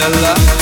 your love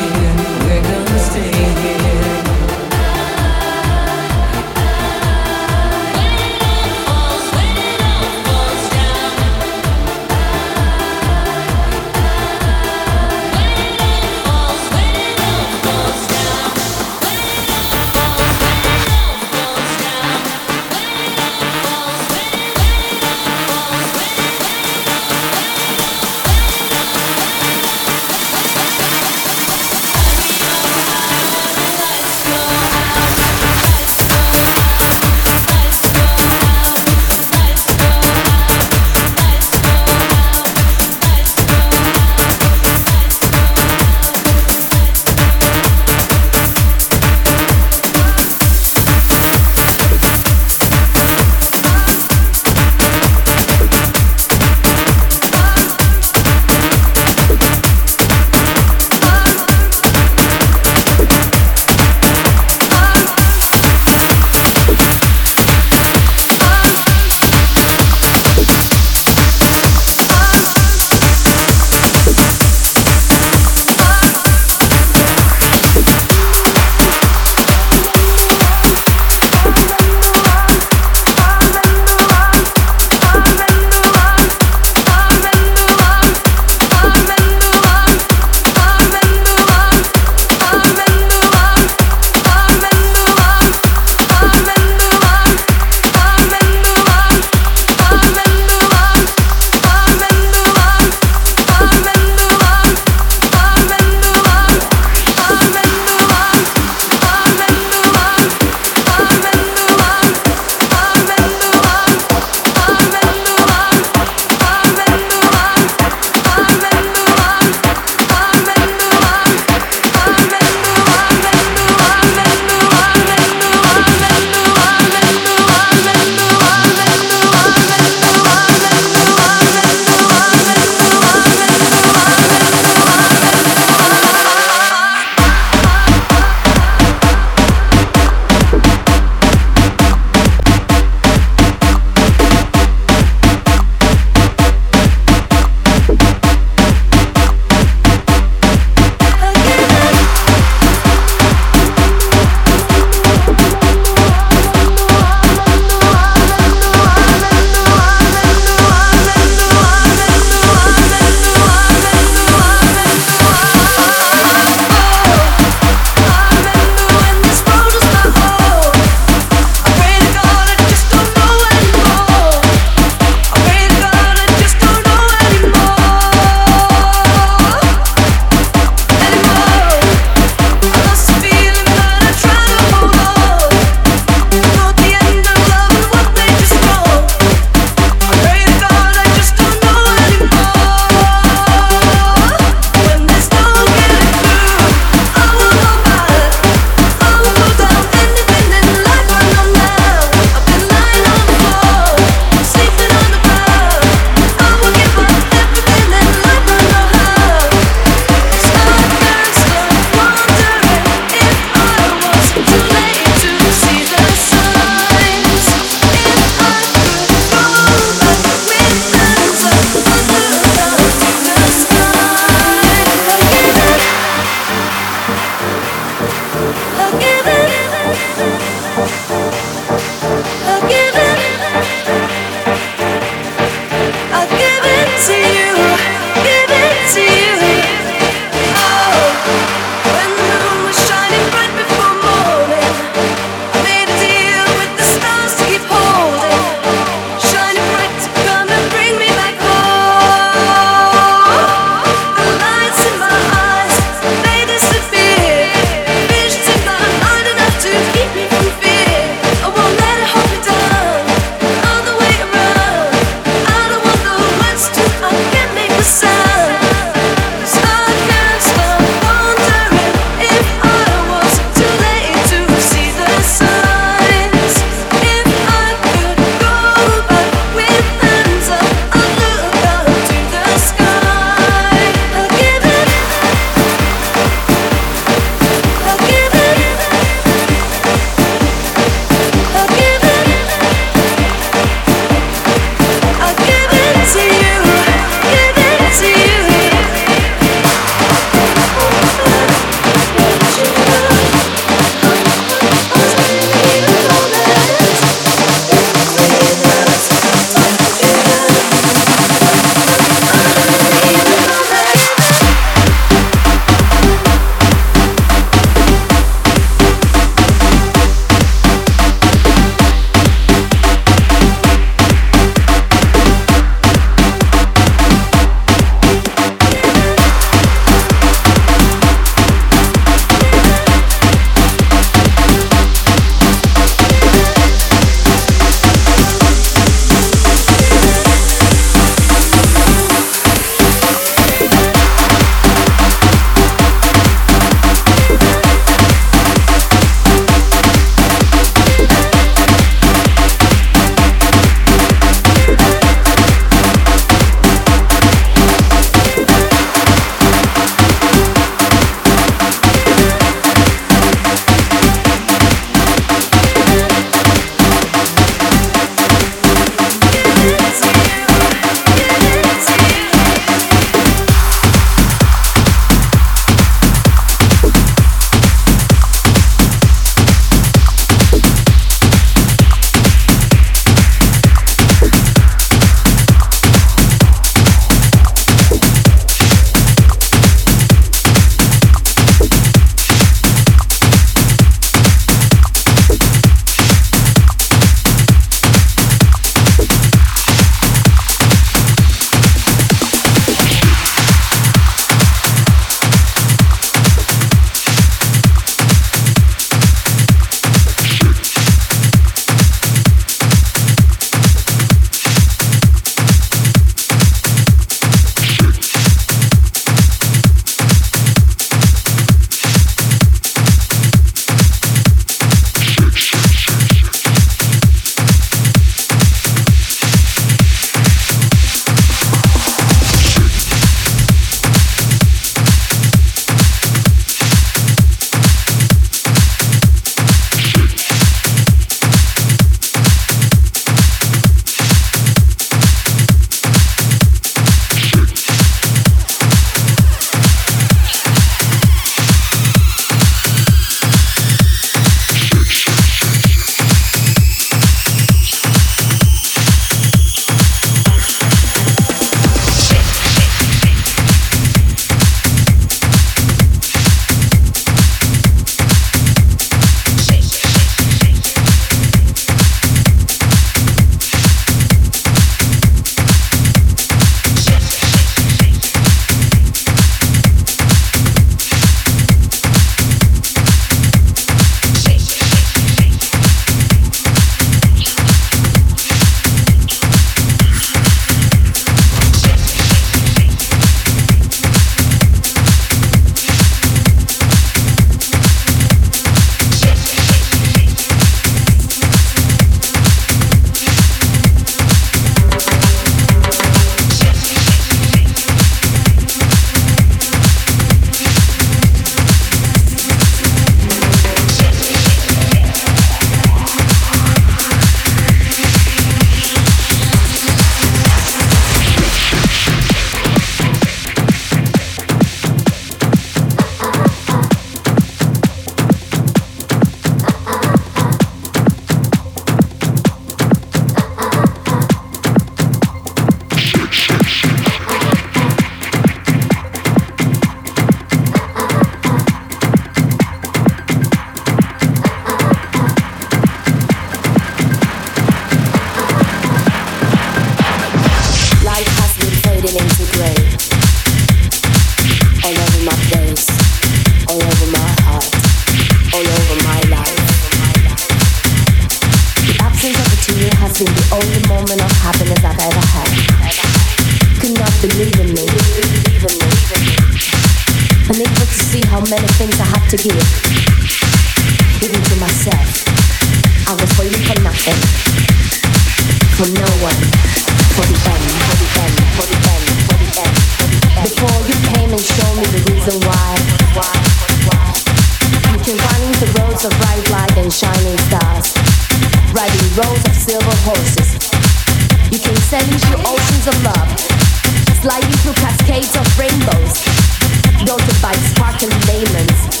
Don't bite sparkling diamonds.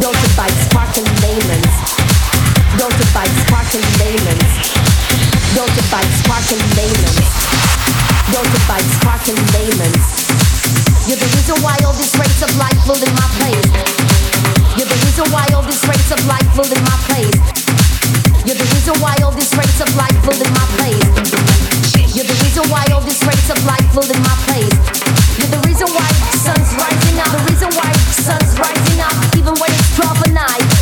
Don't sparkling diamonds. Bite sparkling. Don't bite sparkling. Don't bite sparkling diamonds. You're the reason why all these rays of light float in my place. You're the reason why all these rays of light float in my place. You're the reason why all these rays of light flood in my place. You're the reason why all these rays of light flood in my place. You're the reason why sun's rising up. The reason why sun's rising up, even when it's 12 at night.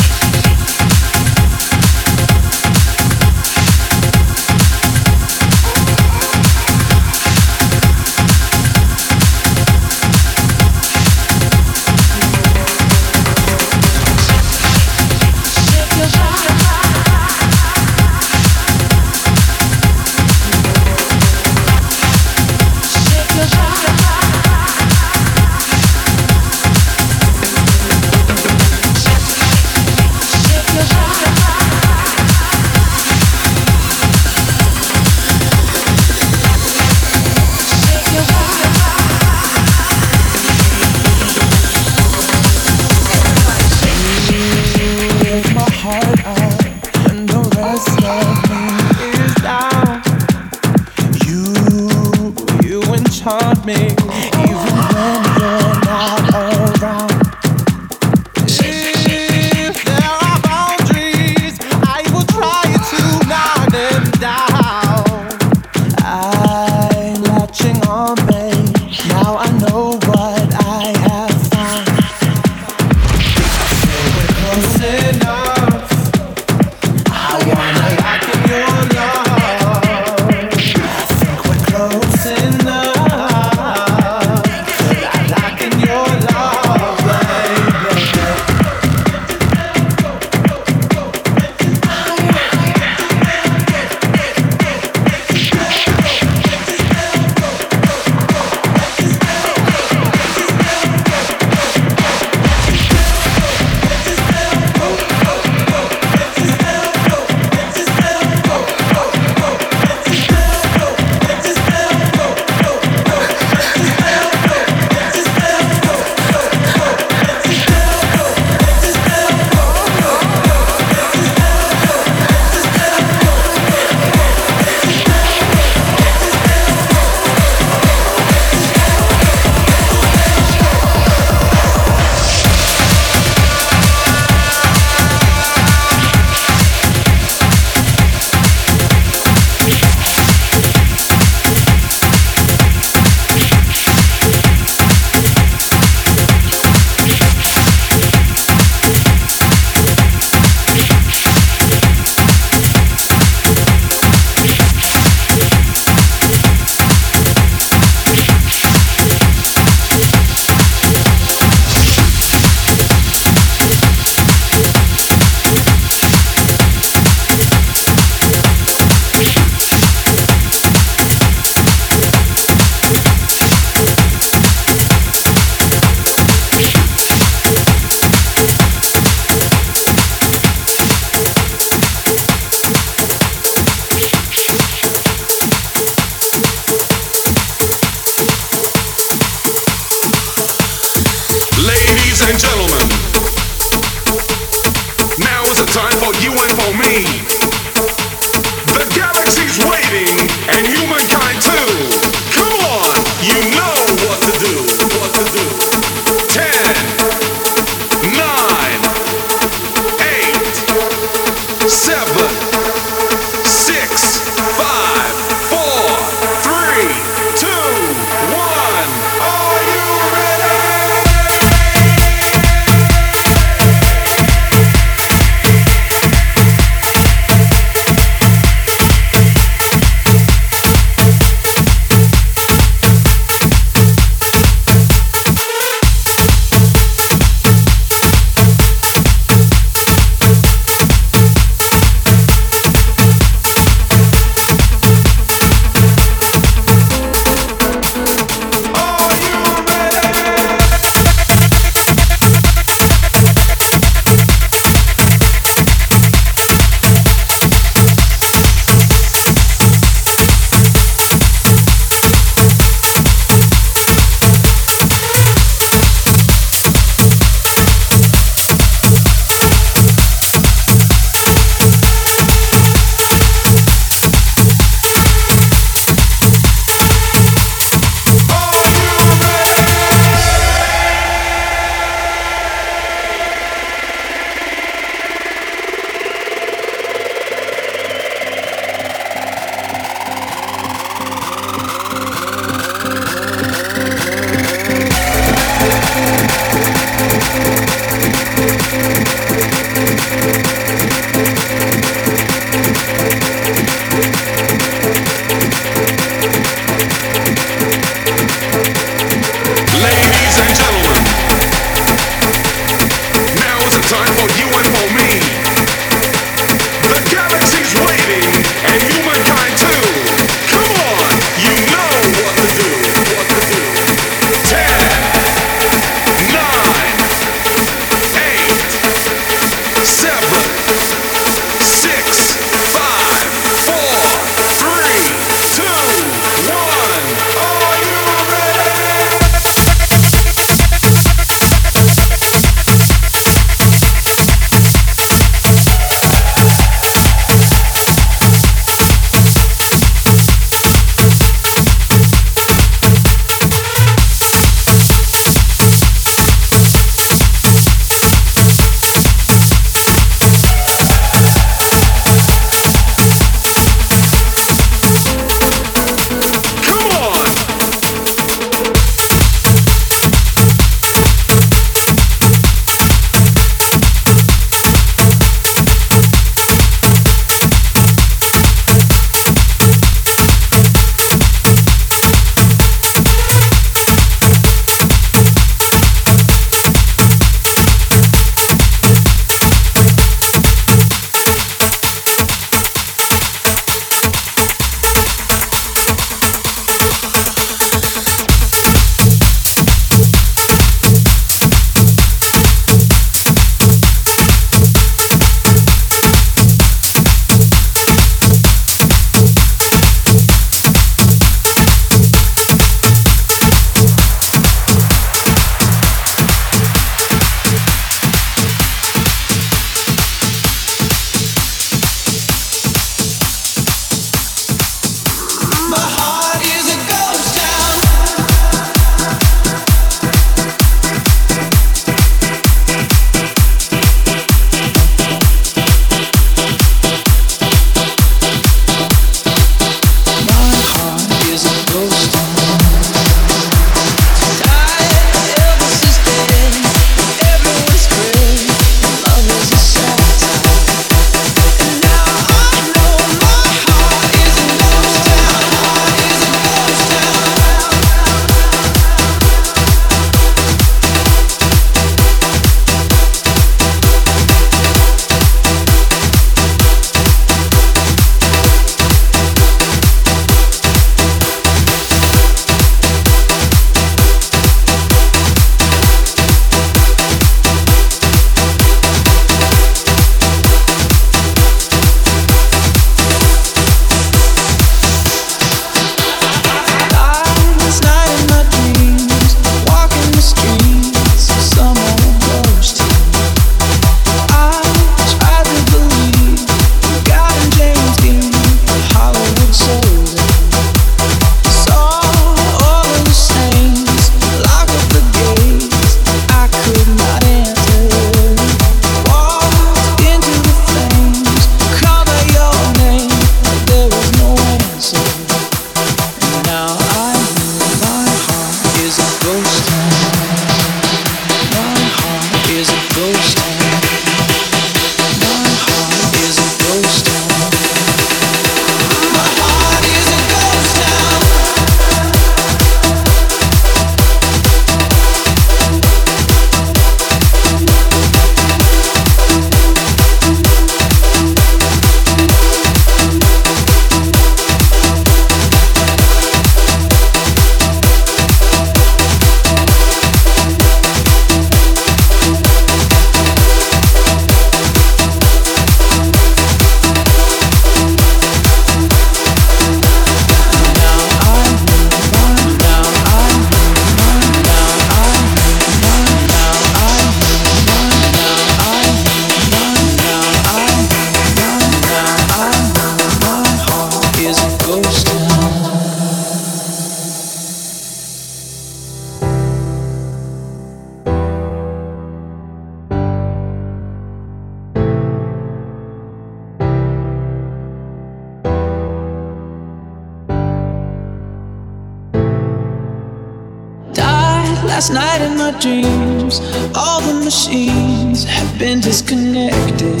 Last night in my dreams, all the machines have been disconnected.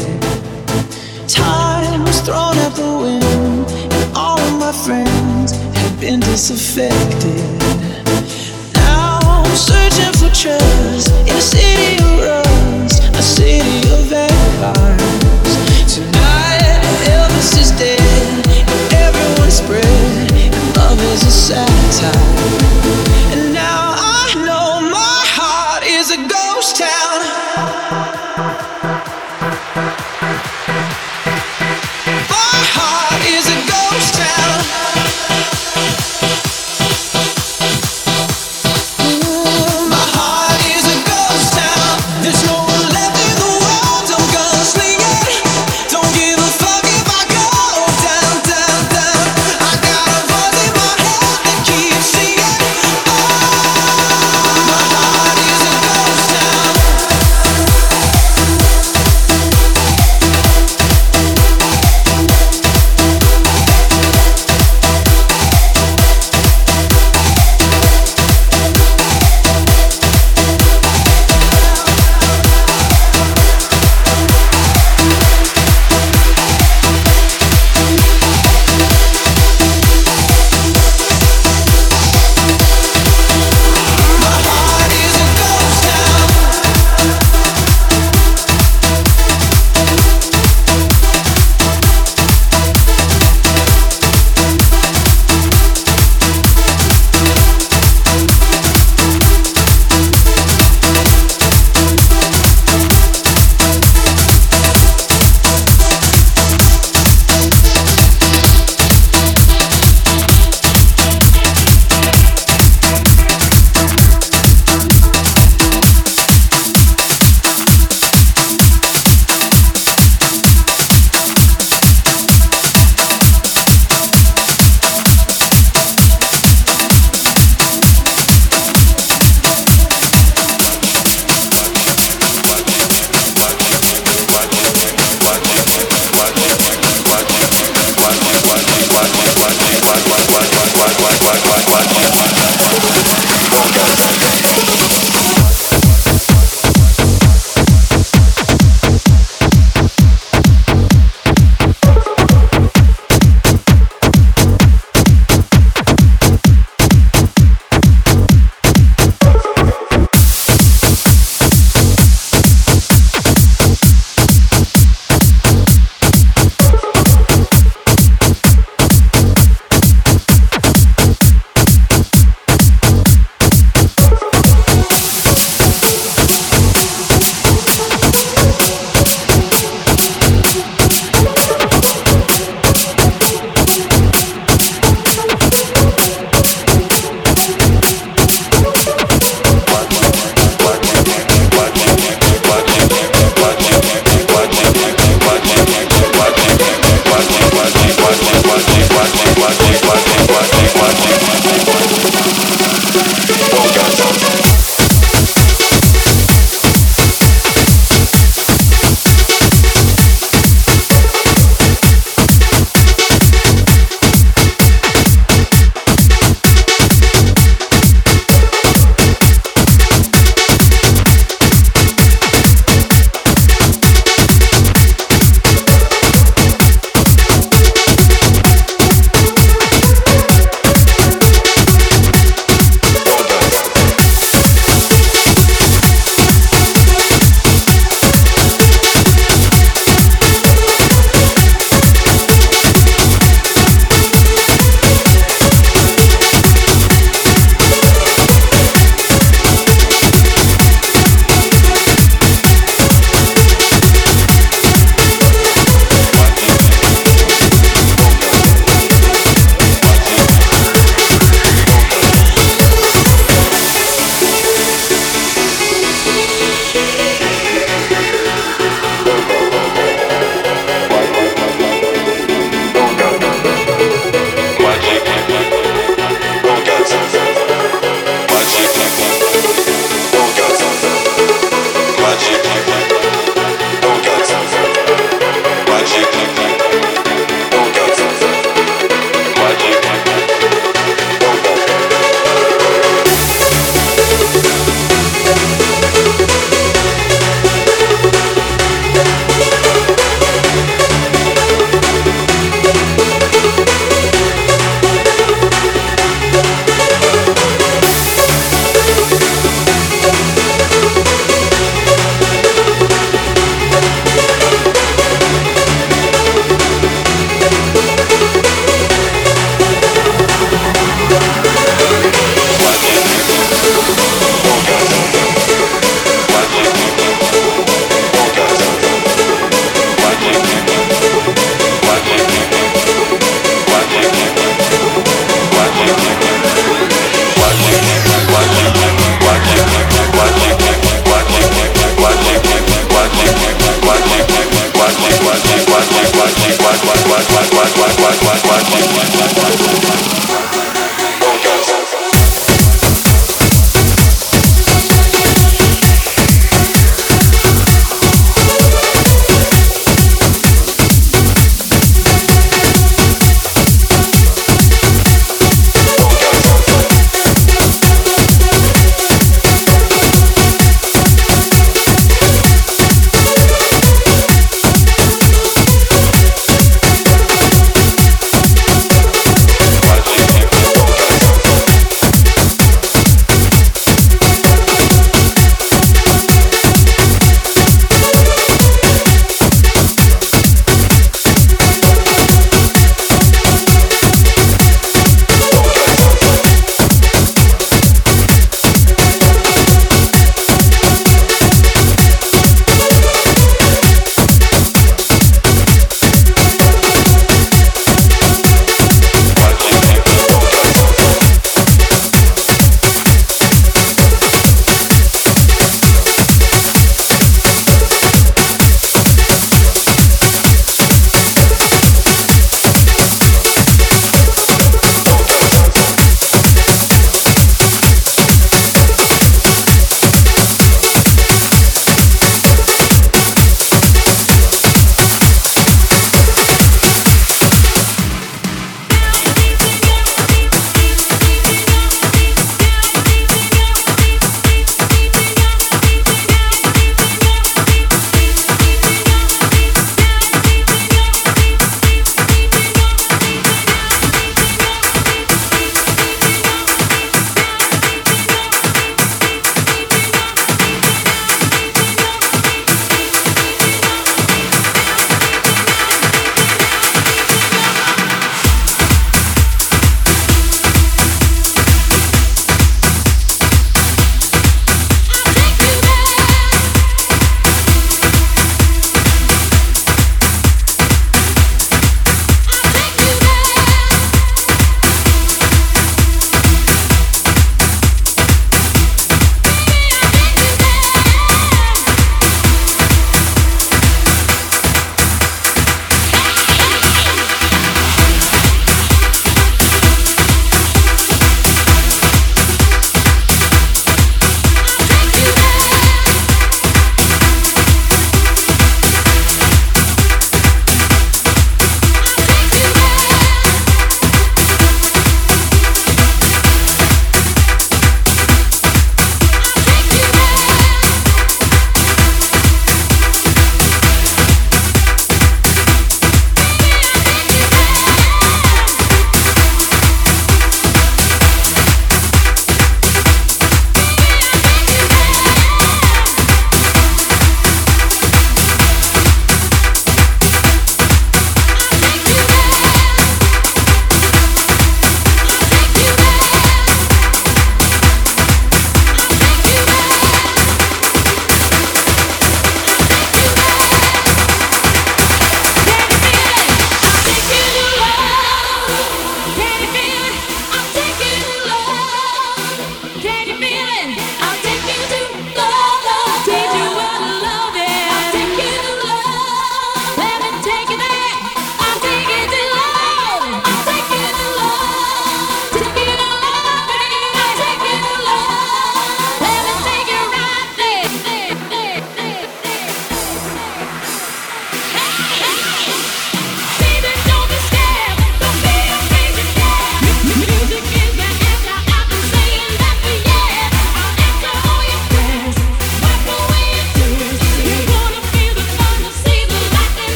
Time was thrown out the wind, and all of my friends have been disaffected. Now I'm searching for trust in a city of rust, a city of vampires. Tonight, Elvis is dead, and everyone's spread, and love is a satire.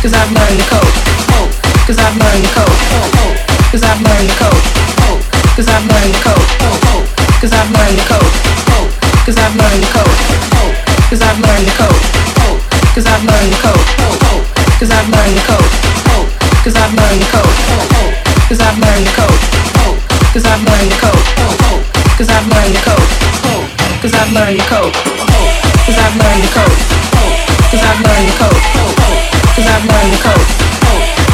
Cause I've learned the code. Cause I've learned the code. Cause I've learned the code. Cause I've learned the code. Cause I've learned the code. Cause I've learned the code. Cause I've learned the code. Cause I've learned the code. Cause I've learned the code. Cause I've learned the code. Cause I've learned the code. Cause I've learned the code. Cause I've learned the code. Cause I've learned the code. Cause I've learned the code. Code. Cause I've learned the code.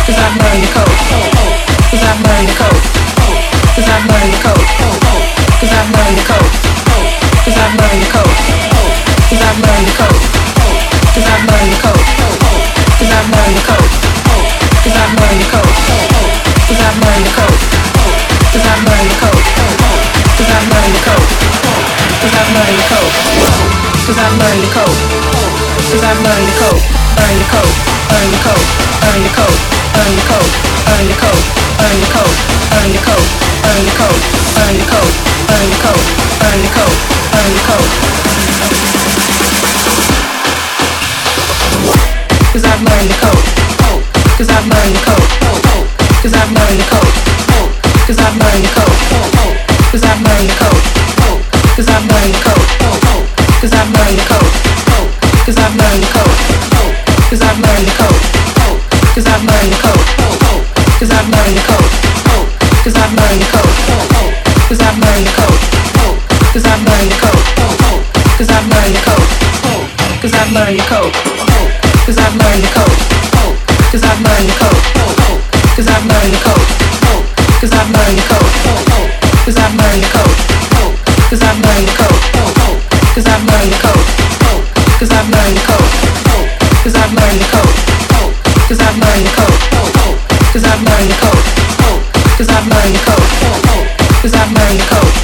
Cause I've learned the code. Cause I've learned the code. Cause I've learned the code. Cause I've learned the code. Cause I've learned the code. Cause I've learned the code. Cause I've learned the code. Cause I've learned the code. Cause I've learned the code. Cause I've learned the code. Cause I've learned the code. Cause I've learned the code. Cause I've learned the code. Cause I've learned the code. Learn the code. Learn the code. Learn the code. Learn the code. Learn the code. Learn the code. Learn the code. Learn the code. Learn the code. Learn the code. Learn the code. Learn the code. Cause I've learned the code. Cause I've learned the code. Cause I've learned the code. Cause I've learned the code. Cause I've learned the code. Cause I've learned the code cause I've learned the code. Hope, I've learned the code. Hope, I've learned the code. Hope, I've learned the code. Hope, I've learned the code. Hope, I've learned the code. Hope, I've learned the code. Hope, I've learned the code. Hope, I've learned the code. Hope, I've learned the code. Hope, I've learned the code. Hope, cause I've learned the code. Cause I've learned the code. Cause I've learned the code. Cause I've learned the code. Cause I've learned the code. Cause I've learned the code. Cause I've learned the code. Cause I've learned the code.